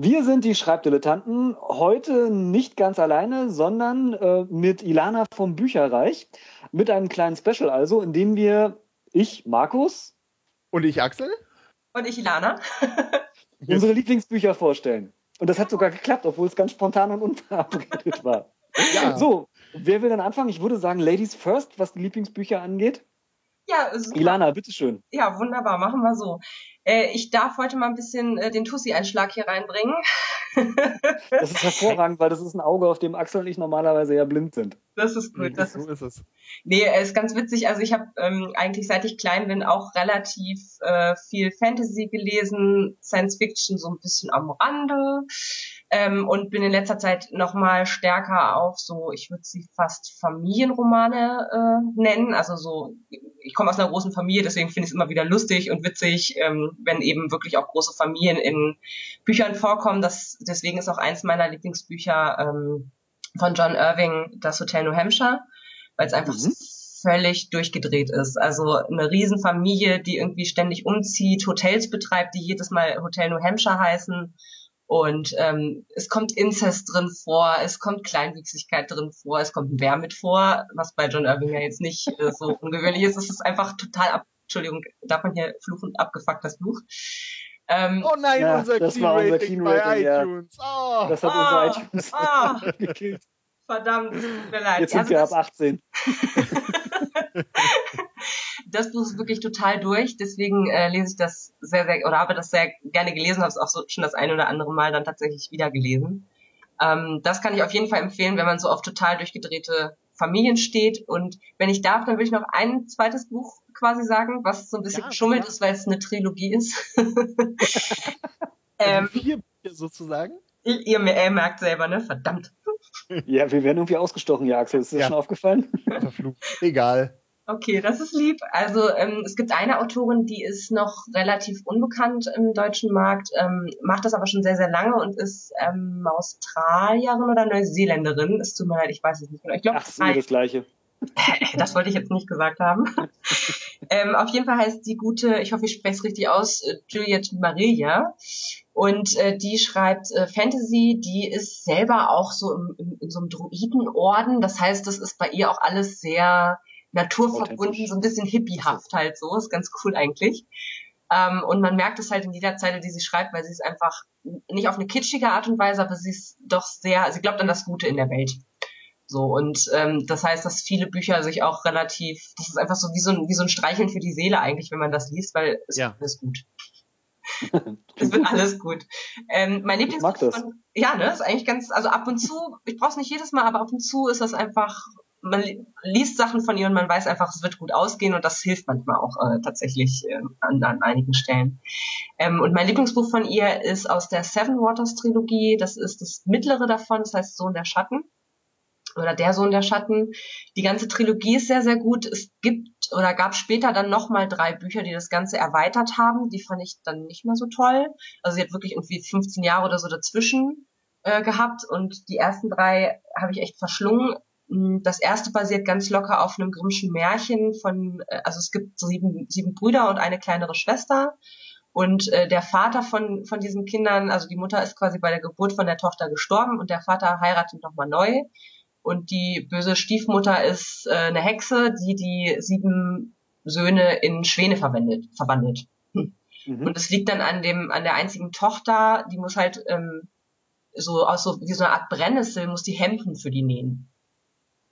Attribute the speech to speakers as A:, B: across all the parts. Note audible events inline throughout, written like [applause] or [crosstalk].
A: Wir sind die Schreibdilettanten. Heute nicht ganz alleine, sondern äh, mit Ilana vom Bücherreich. Mit einem kleinen Special also, in dem wir, ich, Markus.
B: Und ich, Axel.
C: Und ich, Ilana.
A: unsere Lieblingsbücher vorstellen. Und das hat sogar geklappt, obwohl es ganz spontan und unverabredet war. Ja. So, wer will denn anfangen? Ich würde sagen, Ladies first, was die Lieblingsbücher angeht.
C: Ja, super.
A: Ilana, bitteschön.
C: Ja, wunderbar, machen wir so. Äh, ich darf heute mal ein bisschen äh, den Tussi-Einschlag hier reinbringen. [laughs]
A: das ist hervorragend, weil das ist ein Auge, auf dem Axel und ich normalerweise ja blind sind.
C: Das ist gut. Das so ist, ist es. Nee, ist ganz witzig. Also ich habe ähm, eigentlich seit ich klein bin auch relativ äh, viel Fantasy gelesen, Science Fiction so ein bisschen am Rande ähm, und bin in letzter Zeit nochmal stärker auf so, ich würde sie fast Familienromane äh, nennen. Also so, ich komme aus einer großen Familie, deswegen finde ich es immer wieder lustig und witzig, ähm, wenn eben wirklich auch große Familien in Büchern vorkommen. Das, deswegen ist auch eins meiner Lieblingsbücher ähm, von John Irving, Das Hotel New Hampshire, weil es einfach mhm. völlig durchgedreht ist. Also eine Riesenfamilie, die irgendwie ständig umzieht, Hotels betreibt, die jedes Mal Hotel New Hampshire heißen und ähm, es kommt Inzest drin vor, es kommt Kleinwüchsigkeit drin vor, es kommt ein Bär mit vor, was bei John Irving ja jetzt nicht äh, so ungewöhnlich ist. Es ist einfach total ab Entschuldigung, darf man hier fluchen, abgefuckt das Buch.
B: Ähm, oh nein, ja, unser das war unser Key bei iTunes. Ja.
A: Oh, das hat oh, unser iTunes
C: oh, gekillt. Verdammt, tut
A: mir leid. Jetzt sind also wir ab 18. [laughs]
C: das Buch ist wirklich total durch, deswegen äh, lese ich das sehr, sehr, oder habe das sehr gerne gelesen, habe es auch so schon das ein oder andere Mal dann tatsächlich wieder gelesen. Ähm, das kann ich auf jeden Fall empfehlen, wenn man so auf total durchgedrehte Familien steht. Und wenn ich darf, dann will ich noch ein zweites Buch quasi sagen, was so ein bisschen ja, geschummelt ja. ist, weil es eine Trilogie ist. [laughs]
B: ähm, Vier Bücher sozusagen?
C: Ihr, ihr, merkt selber, ne? Verdammt. [laughs]
A: Ja, wir werden irgendwie ausgestochen, ja, Axel. Ist dir ja. schon aufgefallen?
B: Verflucht. Egal.
C: Okay, das ist lieb. Also ähm, es gibt eine Autorin, die ist noch relativ unbekannt im deutschen Markt, ähm, macht das aber schon sehr, sehr lange und ist ähm, Australierin oder Neuseeländerin. Es tut mir leid, ich weiß es nicht genau. Ich glaube,
A: das ist mir das Gleiche. [laughs]
C: das wollte ich jetzt nicht gesagt haben. [laughs] ähm, auf jeden Fall heißt die gute, ich hoffe, ich spreche es richtig aus, äh, Juliette Maria. Und äh, die schreibt äh, Fantasy, die ist selber auch so im, im, in so einem Druidenorden. Das heißt, das ist bei ihr auch alles sehr naturverbunden, so ein bisschen hippiehaft halt so. Ist ganz cool eigentlich. Ähm, und man merkt es halt in jeder Zeile, die sie schreibt, weil sie ist einfach nicht auf eine kitschige Art und Weise, aber sie ist doch sehr, sie glaubt an das Gute in der Welt. So, und ähm, das heißt, dass viele Bücher sich auch relativ, das ist einfach so wie so ein, wie so ein Streicheln für die Seele eigentlich, wenn man das liest, weil es ja. alles gut. [laughs] es wird alles gut. Ähm, mein Lieblingsbuch von, ja, ne, ist eigentlich ganz, also ab und zu, ich brauch's nicht jedes Mal, aber ab und zu ist das einfach man liest Sachen von ihr und man weiß einfach, es wird gut ausgehen und das hilft manchmal auch äh, tatsächlich äh, an, an einigen Stellen. Ähm, und mein Lieblingsbuch von ihr ist aus der Seven Waters Trilogie. Das ist das mittlere davon, das heißt Sohn der Schatten oder der Sohn der Schatten. Die ganze Trilogie ist sehr, sehr gut. Es gibt oder gab später dann nochmal drei Bücher, die das Ganze erweitert haben. Die fand ich dann nicht mehr so toll. Also sie hat wirklich irgendwie 15 Jahre oder so dazwischen äh, gehabt und die ersten drei habe ich echt verschlungen. Mm, das erste basiert ganz locker auf einem Grimmschen Märchen von, äh, also es gibt sieben, sieben Brüder und eine kleinere Schwester. Und äh, der Vater von, von diesen Kindern, also die Mutter ist quasi bei der Geburt von der Tochter gestorben und der Vater heiratet nochmal neu. Und die böse Stiefmutter ist äh, eine Hexe, die die sieben Söhne in Schwäne verwendet, verwandelt. Hm. Mhm. Und es liegt dann an dem, an der einzigen Tochter, die muss halt ähm, so aus so wie so eine Art Brennnessel, muss die Hemden für die nähen.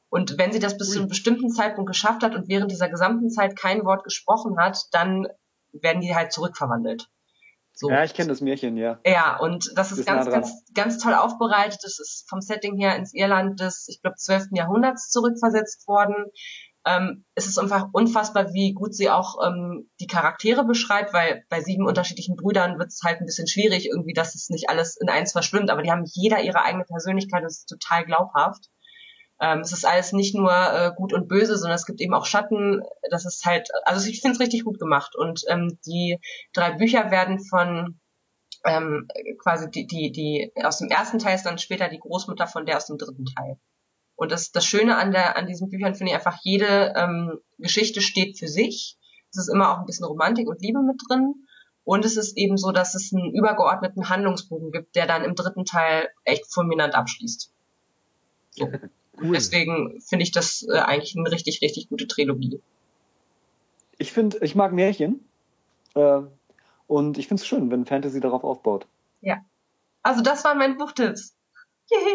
C: Und wenn sie das bis zu einem bestimmten Zeitpunkt geschafft hat und während dieser gesamten Zeit kein Wort gesprochen hat, dann werden die halt zurückverwandelt.
A: So. Ja, ich kenne das Märchen, ja.
C: Ja, und das ist, ist ganz, ganz, ganz toll aufbereitet. Das ist vom Setting her ins Irland des, ich glaube, 12. Jahrhunderts zurückversetzt worden. Ähm, es ist einfach unfassbar, wie gut sie auch ähm, die Charaktere beschreibt, weil bei sieben unterschiedlichen Brüdern wird es halt ein bisschen schwierig, irgendwie, dass es nicht alles in eins verschwimmt, aber die haben jeder ihre eigene Persönlichkeit, das ist total glaubhaft. Ähm, es ist alles nicht nur äh, gut und böse, sondern es gibt eben auch Schatten. Das ist halt, also ich finde es richtig gut gemacht. Und ähm, die drei Bücher werden von ähm, quasi die, die, die aus dem ersten Teil ist dann später die Großmutter von der aus dem dritten Teil. Und das, das Schöne an, der, an diesen Büchern finde ich einfach, jede ähm, Geschichte steht für sich. Es ist immer auch ein bisschen Romantik und Liebe mit drin. Und es ist eben so, dass es einen übergeordneten Handlungsbogen gibt, der dann im dritten Teil echt fulminant abschließt. So. [laughs] Cool. Deswegen finde ich das äh, eigentlich eine richtig, richtig gute Trilogie.
A: Ich finde, ich mag Märchen. Äh, und ich finde es schön, wenn Fantasy darauf aufbaut.
C: Ja. Also das waren meine Buchtipps.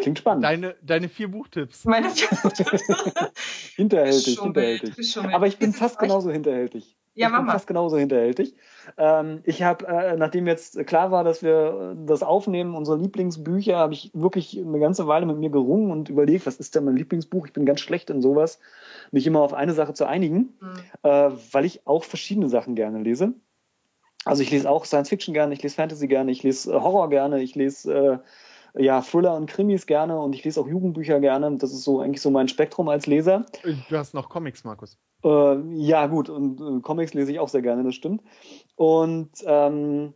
A: Klingt spannend.
B: Deine, deine vier Buchtipps.
C: Meine vier Buchtipps. [laughs]
A: hinterhältig, hinterhältig. Aber ich bin fast genauso hinterhältig. Ja, ich bin fast genauso hinterhältig. Ähm, ich habe, äh, nachdem jetzt klar war, dass wir das aufnehmen, unsere Lieblingsbücher, habe ich wirklich eine ganze Weile mit mir gerungen und überlegt, was ist denn mein Lieblingsbuch? Ich bin ganz schlecht in sowas, mich immer auf eine Sache zu einigen, mhm. äh, weil ich auch verschiedene Sachen gerne lese. Also ich lese auch Science Fiction gerne, ich lese Fantasy gerne, ich lese äh, Horror gerne, ich lese äh, ja Thriller und Krimis gerne und ich lese auch Jugendbücher gerne. Das ist so eigentlich so mein Spektrum als Leser.
B: Du hast noch Comics, Markus.
A: Äh, ja gut und äh, Comics lese ich auch sehr gerne, das stimmt. Und ähm,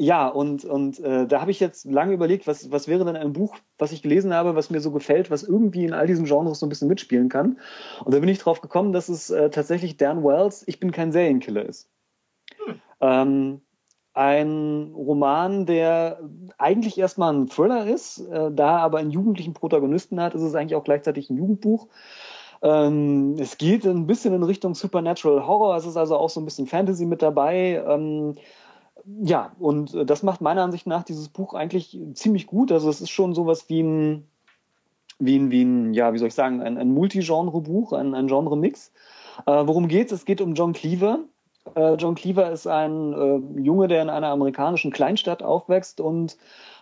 A: ja, und, und äh, da habe ich jetzt lange überlegt, was, was wäre denn ein Buch, was ich gelesen habe, was mir so gefällt, was irgendwie in all diesen Genres so ein bisschen mitspielen kann. Und da bin ich drauf gekommen, dass es äh, tatsächlich Dan Wells, Ich bin kein Serienkiller ist. Ähm, ein Roman, der eigentlich erstmal ein Thriller ist, äh, da aber einen jugendlichen Protagonisten hat, ist es eigentlich auch gleichzeitig ein Jugendbuch. Ähm, es geht ein bisschen in Richtung Supernatural Horror, es ist also auch so ein bisschen Fantasy mit dabei. Ähm, ja, und das macht meiner Ansicht nach dieses Buch eigentlich ziemlich gut. Also es ist schon sowas wie ein, wie ein, wie ein ja, wie soll ich sagen, ein, ein Multigenre-Buch, ein, ein Genre-Mix. Äh, worum geht's? Es geht um John Cleaver, äh, John Cleaver ist ein äh, Junge, der in einer amerikanischen Kleinstadt aufwächst und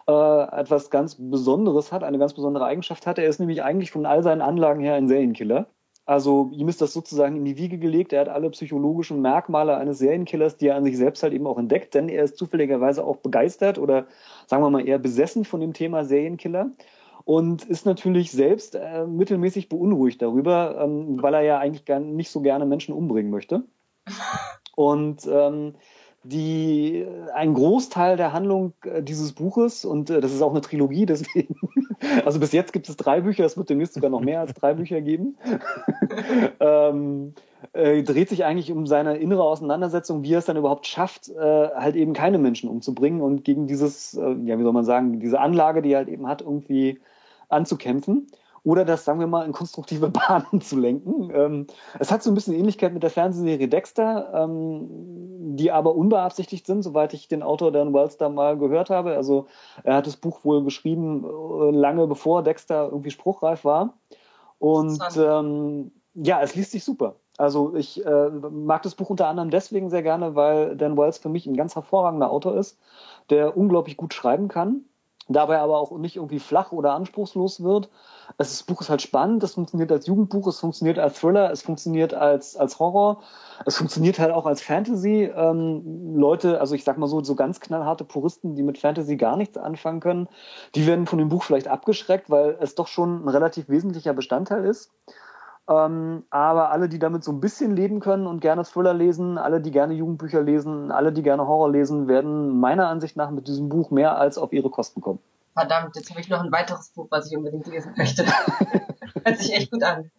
A: äh, etwas ganz Besonderes hat, eine ganz besondere Eigenschaft hat. Er ist nämlich eigentlich von all seinen Anlagen her ein Serienkiller. Also ihm ist das sozusagen in die Wiege gelegt. Er hat alle psychologischen Merkmale eines Serienkillers, die er an sich selbst halt eben auch entdeckt, denn er ist zufälligerweise auch begeistert oder sagen wir mal eher besessen von dem Thema Serienkiller und ist natürlich selbst äh, mittelmäßig beunruhigt darüber, ähm, weil er ja eigentlich gar nicht so gerne Menschen umbringen möchte. [laughs] Und ähm, die ein Großteil der Handlung äh, dieses Buches und äh, das ist auch eine Trilogie, deswegen [laughs] also bis jetzt gibt es drei Bücher, es wird demnächst sogar noch mehr als drei Bücher geben. [laughs] ähm, äh, dreht sich eigentlich um seine innere Auseinandersetzung, wie er es dann überhaupt schafft, äh, halt eben keine Menschen umzubringen und gegen dieses, äh, ja wie soll man sagen, diese Anlage, die er halt eben hat, irgendwie anzukämpfen oder das, sagen wir mal, in konstruktive [laughs] Bahnen zu lenken. Ähm, es hat so ein bisschen Ähnlichkeit mit der Fernsehserie Dexter, ähm, die aber unbeabsichtigt sind, soweit ich den Autor Dan Wells da mal gehört habe. Also er hat das Buch wohl geschrieben, äh, lange bevor Dexter irgendwie spruchreif war. Und ähm, ja, es liest sich super. Also ich äh, mag das Buch unter anderem deswegen sehr gerne, weil Dan Wells für mich ein ganz hervorragender Autor ist, der unglaublich gut schreiben kann dabei aber auch nicht irgendwie flach oder anspruchslos wird. Das Buch ist halt spannend, es funktioniert als Jugendbuch, es funktioniert als Thriller, es funktioniert als, als Horror, es funktioniert halt auch als Fantasy. Ähm, Leute, also ich sag mal so, so ganz knallharte Puristen, die mit Fantasy gar nichts anfangen können, die werden von dem Buch vielleicht abgeschreckt, weil es doch schon ein relativ wesentlicher Bestandteil ist. Ähm, aber alle, die damit so ein bisschen leben können und gerne Thriller lesen, alle, die gerne Jugendbücher lesen, alle, die gerne Horror lesen, werden meiner Ansicht nach mit diesem Buch mehr als auf ihre Kosten kommen.
C: Verdammt, jetzt habe ich noch ein weiteres Buch, was ich unbedingt lesen möchte. [laughs] Hört sich echt gut an.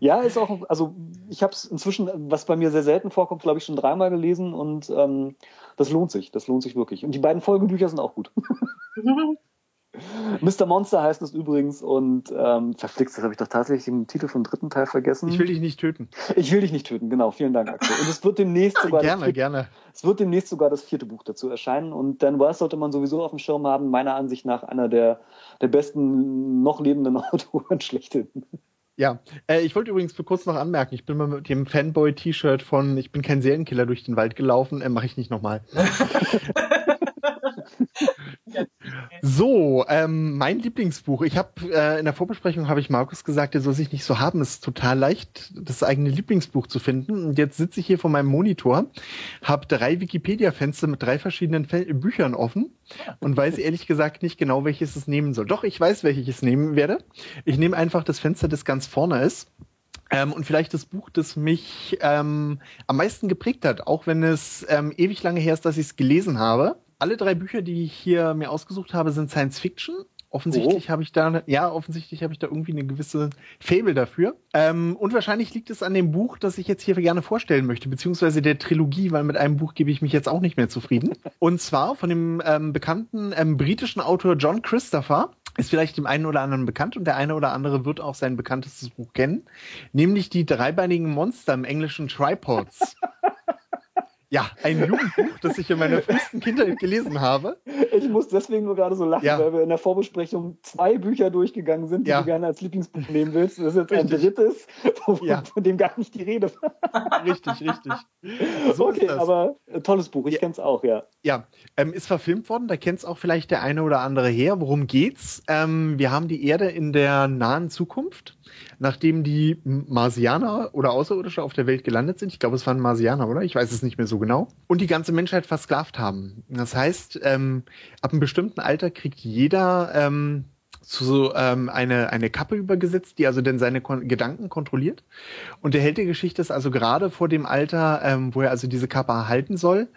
A: Ja, ist auch, also ich habe es inzwischen, was bei mir sehr selten vorkommt, glaube ich, schon dreimal gelesen und ähm, das lohnt sich, das lohnt sich wirklich. Und die beiden Folgebücher sind auch gut. [laughs] [laughs] Mr. Monster heißt es übrigens und ähm, verflixt, das habe ich doch tatsächlich den Titel vom dritten Teil vergessen.
B: Ich will dich nicht töten.
A: Ich will dich nicht töten, genau. Vielen Dank, Axel. Und es wird demnächst sogar
B: gerne, vierte, gerne.
A: Es wird demnächst sogar das vierte Buch dazu erscheinen und Dan Wells sollte man sowieso auf dem Schirm haben. Meiner Ansicht nach einer der der besten noch lebenden [laughs] Autoren schlechthin.
B: Ja, äh, ich wollte übrigens für kurz noch anmerken, ich bin mal mit dem Fanboy-T-Shirt von Ich bin kein Serienkiller durch den Wald gelaufen, äh, mache ich nicht nochmal. [laughs] so, ähm, mein Lieblingsbuch. Ich habe äh, in der Vorbesprechung habe ich Markus gesagt, er soll sich nicht so haben. Es ist total leicht, das eigene Lieblingsbuch zu finden. Und jetzt sitze ich hier vor meinem Monitor, habe drei Wikipedia-Fenster mit drei verschiedenen Fe Büchern offen und weiß ehrlich gesagt nicht genau, welches es nehmen soll. Doch, ich weiß, welches ich es nehmen werde. Ich nehme einfach das Fenster, das ganz vorne ist. Ähm, und vielleicht das Buch, das mich ähm, am meisten geprägt hat, auch wenn es ähm, ewig lange her ist, dass ich es gelesen habe alle drei Bücher, die ich hier mir ausgesucht habe, sind Science Fiction. Offensichtlich oh. habe ich da, ja, offensichtlich habe ich da irgendwie eine gewisse Fable dafür. Ähm, und wahrscheinlich liegt es an dem Buch, das ich jetzt hier gerne vorstellen möchte, beziehungsweise der Trilogie, weil mit einem Buch gebe ich mich jetzt auch nicht mehr zufrieden. [laughs] Und zwar von dem ähm, bekannten ähm, britischen Autor John Christopher. Ist vielleicht dem einen oder anderen bekannt und der eine oder andere wird auch sein bekanntestes Buch kennen, nämlich die dreibeinigen Monster im englischen Tripods. [laughs] Ja, ein Jugendbuch, das ich in meiner frühesten Kindheit gelesen habe.
A: Ich muss deswegen nur gerade so lachen, ja. weil wir in der Vorbesprechung zwei Bücher durchgegangen sind, die ja. du gerne als Lieblingsbuch nehmen willst. Das ist jetzt richtig. ein drittes, von, ja. von, dem gar nicht die Rede
B: war. Richtig, richtig.
A: So okay, aber äh, tolles Buch, ich kenne es auch, ja.
B: Ja, ähm, ist verfilmt worden, da kennt es auch vielleicht der eine oder andere her. Worum geht's? Ähm, wir haben die Erde in der nahen Zukunft nachdem die Marsianer oder Außerirdische auf der Welt gelandet sind. Ich glaube, es waren Marsianer, oder? Ich weiß es nicht mehr so genau. Und die ganze Menschheit versklavt haben. Das heißt, ähm, ab einem bestimmten Alter kriegt jeder ähm, so ähm, eine, eine Kappe übergesetzt, die also denn seine Kon Gedanken kontrolliert. Und der Held der Geschichte ist also gerade vor dem Alter, ähm, wo er also diese Kappe erhalten soll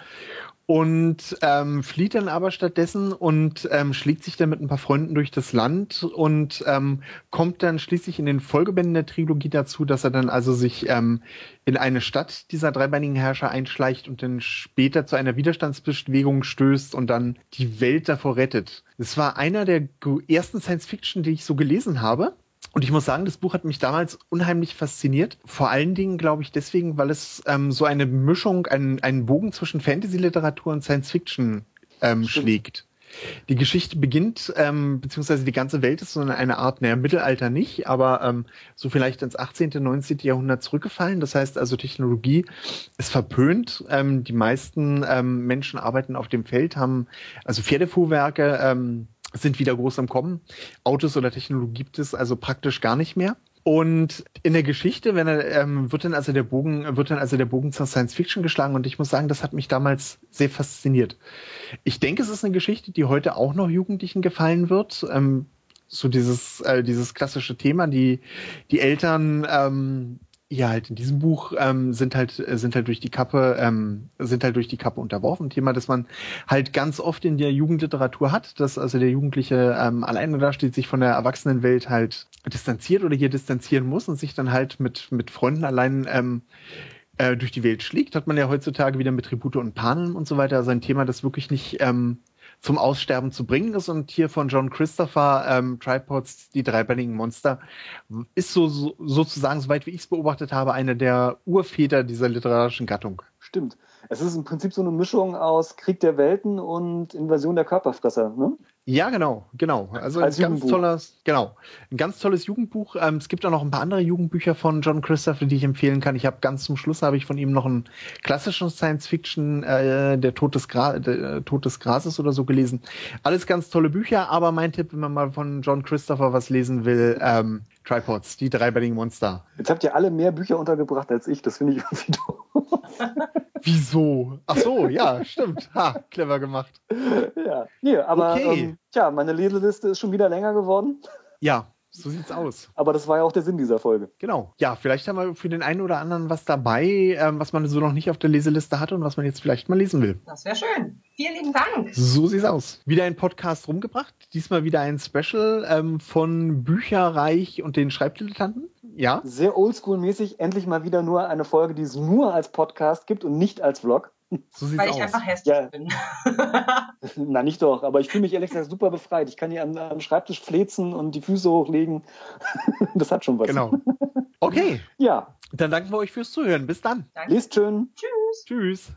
B: und ähm, flieht dann aber stattdessen und ähm, schlägt sich dann mit ein paar Freunden durch das Land und ähm, kommt dann schließlich in den Folgebänden der Trilogie dazu, dass er dann also sich ähm, in eine Stadt dieser dreibeinigen Herrscher einschleicht und dann später zu einer Widerstandsbewegung stößt und dann die Welt davor rettet. Es war einer der ersten Science-Fiction, die ich so gelesen habe. Und ich muss sagen, das Buch hat mich damals unheimlich fasziniert. Vor allen Dingen, glaube ich, deswegen, weil es ähm, so eine Mischung, einen, einen Bogen zwischen Fantasy-Literatur und Science-Fiction ähm, schlägt. Die Geschichte beginnt, ähm, beziehungsweise die ganze Welt ist so eine Art, naja, Mittelalter nicht, aber ähm, so vielleicht ins 18., 19. Jahrhundert zurückgefallen. Das heißt also, Technologie ist verpönt. Ähm, die meisten ähm, Menschen arbeiten auf dem Feld, haben also Pferdefuhrwerke, ähm, sind wieder groß am Kommen. Autos oder Technologie gibt es also praktisch gar nicht mehr. Und in der Geschichte, wenn er, ähm, wird dann also der Bogen, wird dann also der Bogen zur Science Fiction geschlagen und ich muss sagen, das hat mich damals sehr fasziniert. Ich denke, es ist eine Geschichte, die heute auch noch Jugendlichen gefallen wird. Ähm, so dieses, äh, dieses klassische Thema, die, die Eltern ähm, ja, halt in diesem Buch ähm, sind halt sind halt durch die Kappe ähm, sind halt durch die Kappe unterworfen. Thema, das man halt ganz oft in der Jugendliteratur hat, dass also der Jugendliche ähm, alleine da steht, sich von der Erwachsenenwelt halt distanziert oder hier distanzieren muss und sich dann halt mit mit Freunden allein ähm, äh, durch die Welt schlägt. Hat man ja heutzutage wieder mit Tribute und Panen und so weiter. Also ein Thema, das wirklich nicht ähm, zum Aussterben zu bringen ist. Und hier von John Christopher, ähm, Tripods, die dreibeinigen Monster, ist so, so sozusagen, soweit wie ich es beobachtet habe, eine der Urväter dieser literarischen Gattung.
A: Stimmt. Es ist im Prinzip so eine Mischung aus Krieg der Welten und Invasion der Körperfresser, ne?
B: Ja, genau, genau. Also Als ein ganz tolles, genau, ein ganz tolles Jugendbuch. Ähm, es gibt auch noch ein paar andere Jugendbücher von John Christopher, die ich empfehlen kann. Ich habe ganz zum Schluss habe ich von ihm noch einen klassischen Science-Fiction, äh, der Tod des, Gra der äh, Tod des Grases oder so gelesen. Alles ganz tolle Bücher, aber mein Tipp, wenn man mal von John Christopher was lesen will, ähm, Tripods, die dreibeinigen Monster.
A: Jetzt habt ihr alle mehr Bücher untergebracht als ich. Das finde ich [laughs] irgendwie doof. [laughs]
B: Wieso? Ach so, ja, stimmt. Ha, clever gemacht.
A: Ja, nee, aber okay. ähm, tja, meine Leseliste ist schon wieder länger geworden.
B: Ja, so sieht's aus.
A: Aber das war ja auch der Sinn dieser Folge.
B: Genau. Ja, vielleicht haben wir für den einen oder anderen was dabei, ähm, was man so noch nicht auf der Leseliste hatte und was man jetzt vielleicht mal lesen will.
C: Das wäre schön. Vielen lieben Dank.
B: So sieht's aus. Wieder ein Podcast rumgebracht. Diesmal wieder ein Special ähm, von Bücherreich und den Schreibdilettanten. Ja.
A: Sehr oldschool-mäßig. Endlich mal wieder nur eine Folge, die es nur als Podcast gibt und nicht als Vlog.
C: So sieht's Weil ich aus. einfach hässlich ja. bin. [laughs]
A: Na, nicht doch, aber ich fühle mich ehrlich gesagt super befreit. Ich kann hier am, am Schreibtisch flezen und die Füße hochlegen. [laughs] das hat schon was.
B: Genau. Okay.
A: Ja.
B: Dann danken wir euch fürs Zuhören. Bis dann.
A: Danke. Lest schön.
C: Tschüss.
B: Tschüss.